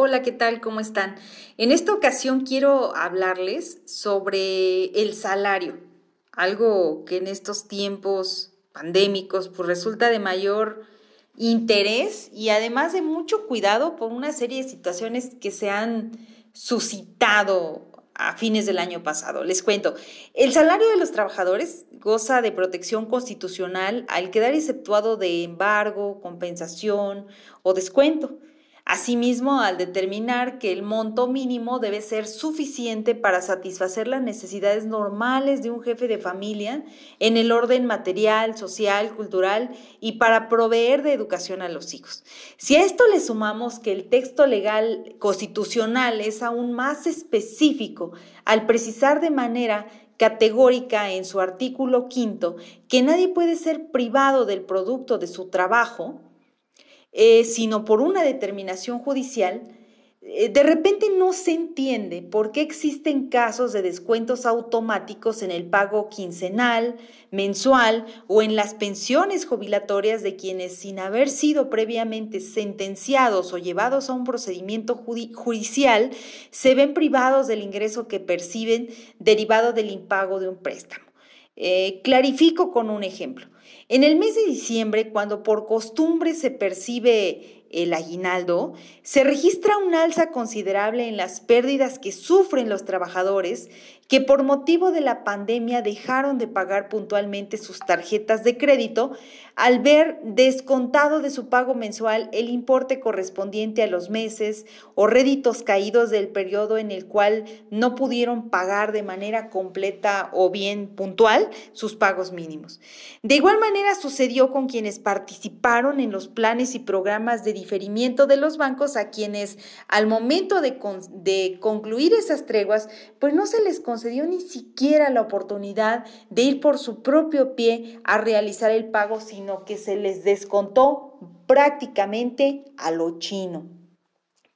Hola, ¿qué tal? ¿Cómo están? En esta ocasión quiero hablarles sobre el salario, algo que en estos tiempos pandémicos pues resulta de mayor interés y además de mucho cuidado por una serie de situaciones que se han suscitado a fines del año pasado. Les cuento, el salario de los trabajadores goza de protección constitucional al quedar exceptuado de embargo, compensación o descuento. Asimismo, al determinar que el monto mínimo debe ser suficiente para satisfacer las necesidades normales de un jefe de familia en el orden material, social, cultural y para proveer de educación a los hijos. Si a esto le sumamos que el texto legal constitucional es aún más específico al precisar de manera categórica en su artículo quinto que nadie puede ser privado del producto de su trabajo, eh, sino por una determinación judicial, eh, de repente no se entiende por qué existen casos de descuentos automáticos en el pago quincenal, mensual o en las pensiones jubilatorias de quienes sin haber sido previamente sentenciados o llevados a un procedimiento judicial se ven privados del ingreso que perciben derivado del impago de un préstamo. Eh, clarifico con un ejemplo. En el mes de diciembre, cuando por costumbre se percibe el aguinaldo, se registra un alza considerable en las pérdidas que sufren los trabajadores que por motivo de la pandemia dejaron de pagar puntualmente sus tarjetas de crédito al ver descontado de su pago mensual el importe correspondiente a los meses o réditos caídos del periodo en el cual no pudieron pagar de manera completa o bien puntual sus pagos mínimos. De igual manera sucedió con quienes participaron en los planes y programas de diferimiento de los bancos a quienes al momento de, de concluir esas treguas pues no se les concedió ni siquiera la oportunidad de ir por su propio pie a realizar el pago, sino que se les descontó prácticamente a lo chino.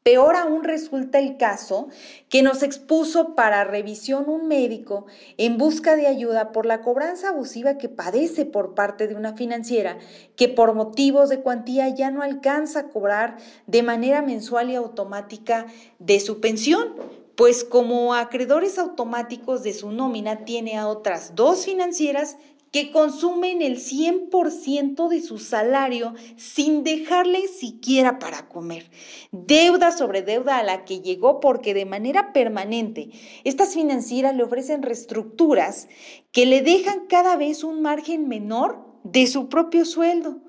Peor aún resulta el caso que nos expuso para revisión un médico en busca de ayuda por la cobranza abusiva que padece por parte de una financiera que por motivos de cuantía ya no alcanza a cobrar de manera mensual y automática de su pensión, pues como acreedores automáticos de su nómina tiene a otras dos financieras que consumen el 100% de su salario sin dejarle siquiera para comer. Deuda sobre deuda a la que llegó porque de manera permanente estas financieras le ofrecen reestructuras que le dejan cada vez un margen menor de su propio sueldo.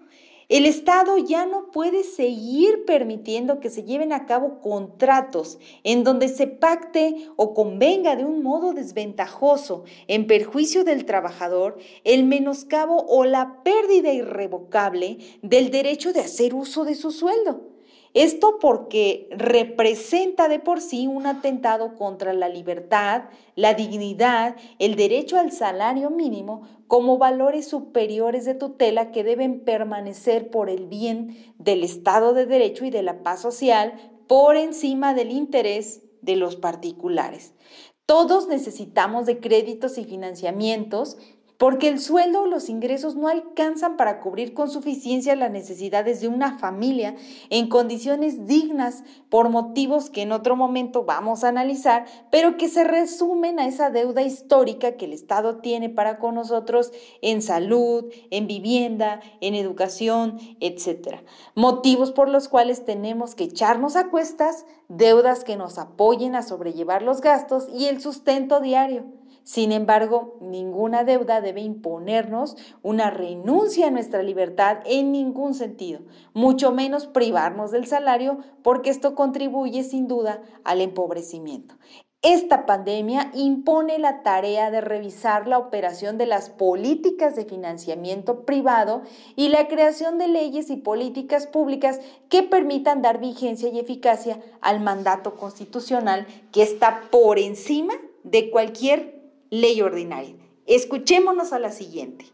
El Estado ya no puede seguir permitiendo que se lleven a cabo contratos en donde se pacte o convenga de un modo desventajoso en perjuicio del trabajador el menoscabo o la pérdida irrevocable del derecho de hacer uso de su sueldo. Esto porque representa de por sí un atentado contra la libertad, la dignidad, el derecho al salario mínimo como valores superiores de tutela que deben permanecer por el bien del Estado de Derecho y de la paz social por encima del interés de los particulares. Todos necesitamos de créditos y financiamientos porque el sueldo o los ingresos no alcanzan para cubrir con suficiencia las necesidades de una familia en condiciones dignas por motivos que en otro momento vamos a analizar, pero que se resumen a esa deuda histórica que el Estado tiene para con nosotros en salud, en vivienda, en educación, etc. Motivos por los cuales tenemos que echarnos a cuestas deudas que nos apoyen a sobrellevar los gastos y el sustento diario. Sin embargo, ninguna deuda debe imponernos una renuncia a nuestra libertad en ningún sentido, mucho menos privarnos del salario, porque esto contribuye sin duda al empobrecimiento. Esta pandemia impone la tarea de revisar la operación de las políticas de financiamiento privado y la creación de leyes y políticas públicas que permitan dar vigencia y eficacia al mandato constitucional que está por encima de cualquier ley ordinaria. Escuchémonos a la siguiente.